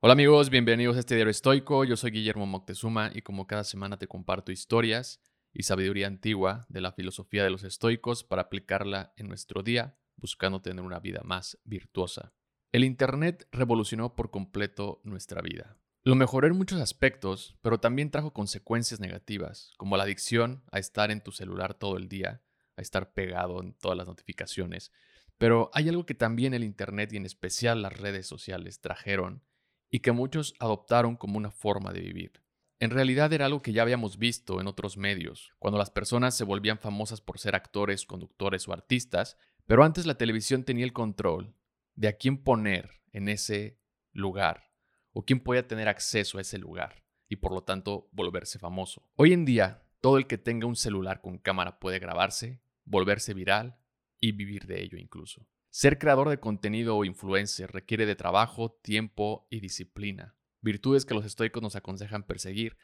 Hola amigos, bienvenidos a este diario estoico. Yo soy Guillermo Moctezuma y como cada semana te comparto historias y sabiduría antigua de la filosofía de los estoicos para aplicarla en nuestro día, buscando tener una vida más virtuosa. El Internet revolucionó por completo nuestra vida. Lo mejoró en muchos aspectos, pero también trajo consecuencias negativas, como la adicción a estar en tu celular todo el día, a estar pegado en todas las notificaciones. Pero hay algo que también el Internet y en especial las redes sociales trajeron y que muchos adoptaron como una forma de vivir. En realidad era algo que ya habíamos visto en otros medios, cuando las personas se volvían famosas por ser actores, conductores o artistas, pero antes la televisión tenía el control de a quién poner en ese lugar o quién podía tener acceso a ese lugar y por lo tanto volverse famoso. Hoy en día, todo el que tenga un celular con cámara puede grabarse, volverse viral y vivir de ello incluso. Ser creador de contenido o influencer requiere de trabajo, tiempo y disciplina, virtudes que los estoicos nos aconsejan perseguir,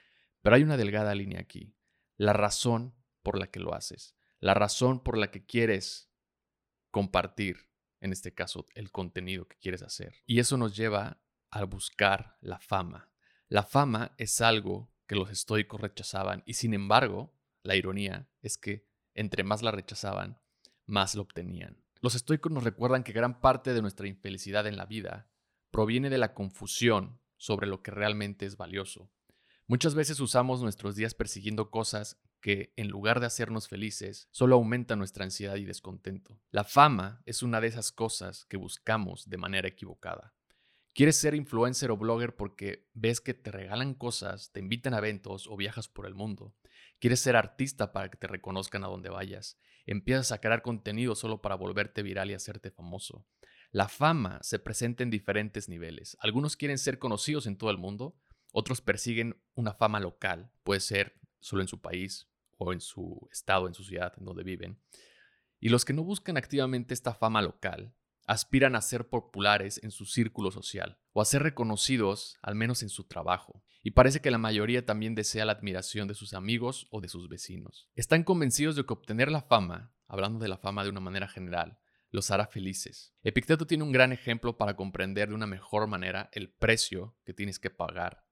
pero hay una delgada línea aquí, la razón por la que lo haces, la razón por la que quieres compartir, en este caso, el contenido que quieres hacer. Y eso nos lleva a buscar la fama. La fama es algo que los estoicos rechazaban y sin embargo, la ironía es que entre más la rechazaban, más lo obtenían. Los estoicos nos recuerdan que gran parte de nuestra infelicidad en la vida proviene de la confusión sobre lo que realmente es valioso. Muchas veces usamos nuestros días persiguiendo cosas que, en lugar de hacernos felices, solo aumentan nuestra ansiedad y descontento. La fama es una de esas cosas que buscamos de manera equivocada. Quieres ser influencer o blogger porque ves que te regalan cosas, te invitan a eventos o viajas por el mundo. Quieres ser artista para que te reconozcan a donde vayas. Empiezas a crear contenido solo para volverte viral y hacerte famoso. La fama se presenta en diferentes niveles. Algunos quieren ser conocidos en todo el mundo, otros persiguen una fama local, puede ser solo en su país o en su estado, en su ciudad, en donde viven. Y los que no buscan activamente esta fama local aspiran a ser populares en su círculo social o a ser reconocidos al menos en su trabajo. Y parece que la mayoría también desea la admiración de sus amigos o de sus vecinos. Están convencidos de que obtener la fama, hablando de la fama de una manera general, los hará felices. Epicteto tiene un gran ejemplo para comprender de una mejor manera el precio que tienes que pagar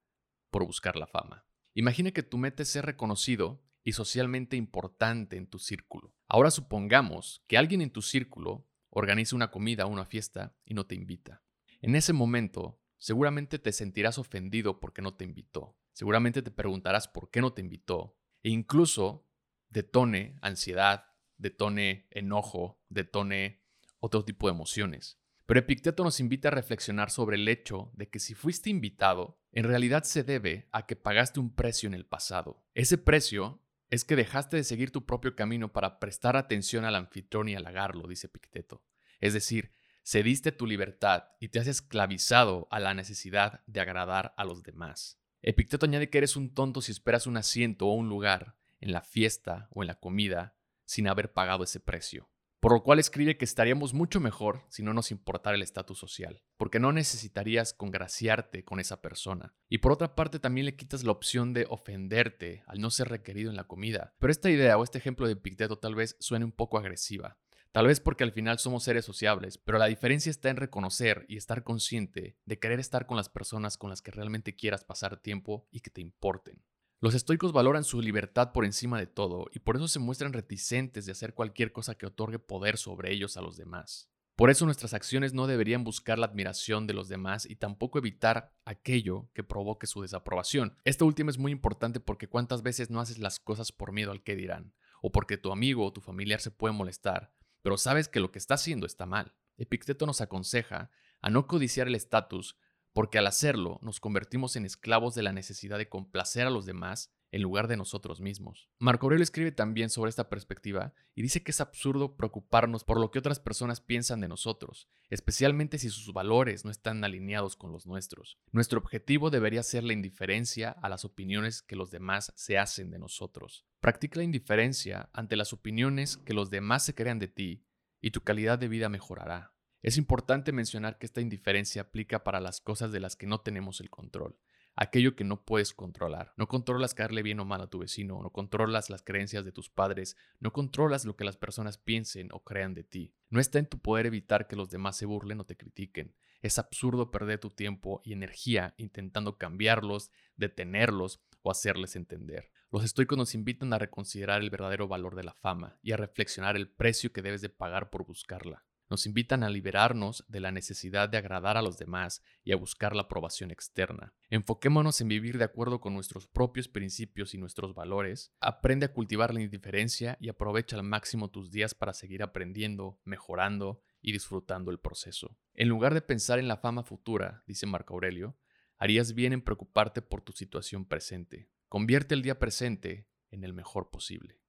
por buscar la fama. Imagina que tu meta es ser reconocido y socialmente importante en tu círculo. Ahora supongamos que alguien en tu círculo organiza una comida o una fiesta y no te invita. En ese momento, seguramente te sentirás ofendido porque no te invitó. Seguramente te preguntarás por qué no te invitó. E incluso detone ansiedad, detone enojo, detone otro tipo de emociones. Pero Epicteto nos invita a reflexionar sobre el hecho de que si fuiste invitado, en realidad se debe a que pagaste un precio en el pasado. Ese precio es que dejaste de seguir tu propio camino para prestar atención al anfitrión y halagarlo, dice Picteto. Es decir, cediste tu libertad y te has esclavizado a la necesidad de agradar a los demás. Epicteto añade que eres un tonto si esperas un asiento o un lugar en la fiesta o en la comida sin haber pagado ese precio por lo cual escribe que estaríamos mucho mejor si no nos importara el estatus social, porque no necesitarías congraciarte con esa persona. Y por otra parte también le quitas la opción de ofenderte al no ser requerido en la comida. Pero esta idea o este ejemplo de Picteto tal vez suene un poco agresiva. Tal vez porque al final somos seres sociables, pero la diferencia está en reconocer y estar consciente de querer estar con las personas con las que realmente quieras pasar tiempo y que te importen. Los estoicos valoran su libertad por encima de todo y por eso se muestran reticentes de hacer cualquier cosa que otorgue poder sobre ellos a los demás. Por eso nuestras acciones no deberían buscar la admiración de los demás y tampoco evitar aquello que provoque su desaprobación. Esto último es muy importante porque cuántas veces no haces las cosas por miedo al que dirán, o porque tu amigo o tu familiar se puede molestar, pero sabes que lo que está haciendo está mal. Epicteto nos aconseja a no codiciar el estatus porque al hacerlo nos convertimos en esclavos de la necesidad de complacer a los demás en lugar de nosotros mismos. Marco Aurelio escribe también sobre esta perspectiva y dice que es absurdo preocuparnos por lo que otras personas piensan de nosotros, especialmente si sus valores no están alineados con los nuestros. Nuestro objetivo debería ser la indiferencia a las opiniones que los demás se hacen de nosotros. Practica la indiferencia ante las opiniones que los demás se crean de ti y tu calidad de vida mejorará. Es importante mencionar que esta indiferencia aplica para las cosas de las que no tenemos el control, aquello que no puedes controlar. No controlas caerle bien o mal a tu vecino, no controlas las creencias de tus padres, no controlas lo que las personas piensen o crean de ti. No está en tu poder evitar que los demás se burlen o te critiquen. Es absurdo perder tu tiempo y energía intentando cambiarlos, detenerlos o hacerles entender. Los estoicos nos invitan a reconsiderar el verdadero valor de la fama y a reflexionar el precio que debes de pagar por buscarla. Nos invitan a liberarnos de la necesidad de agradar a los demás y a buscar la aprobación externa. Enfoquémonos en vivir de acuerdo con nuestros propios principios y nuestros valores. Aprende a cultivar la indiferencia y aprovecha al máximo tus días para seguir aprendiendo, mejorando y disfrutando el proceso. En lugar de pensar en la fama futura, dice Marco Aurelio, harías bien en preocuparte por tu situación presente. Convierte el día presente en el mejor posible.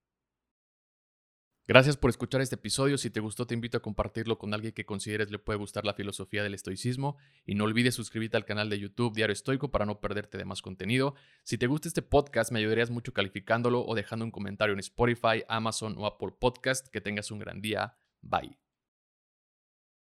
Gracias por escuchar este episodio. Si te gustó, te invito a compartirlo con alguien que consideres le puede gustar la filosofía del estoicismo. Y no olvides suscribirte al canal de YouTube Diario Estoico para no perderte de más contenido. Si te gusta este podcast, me ayudarías mucho calificándolo o dejando un comentario en Spotify, Amazon o Apple Podcast. Que tengas un gran día. Bye.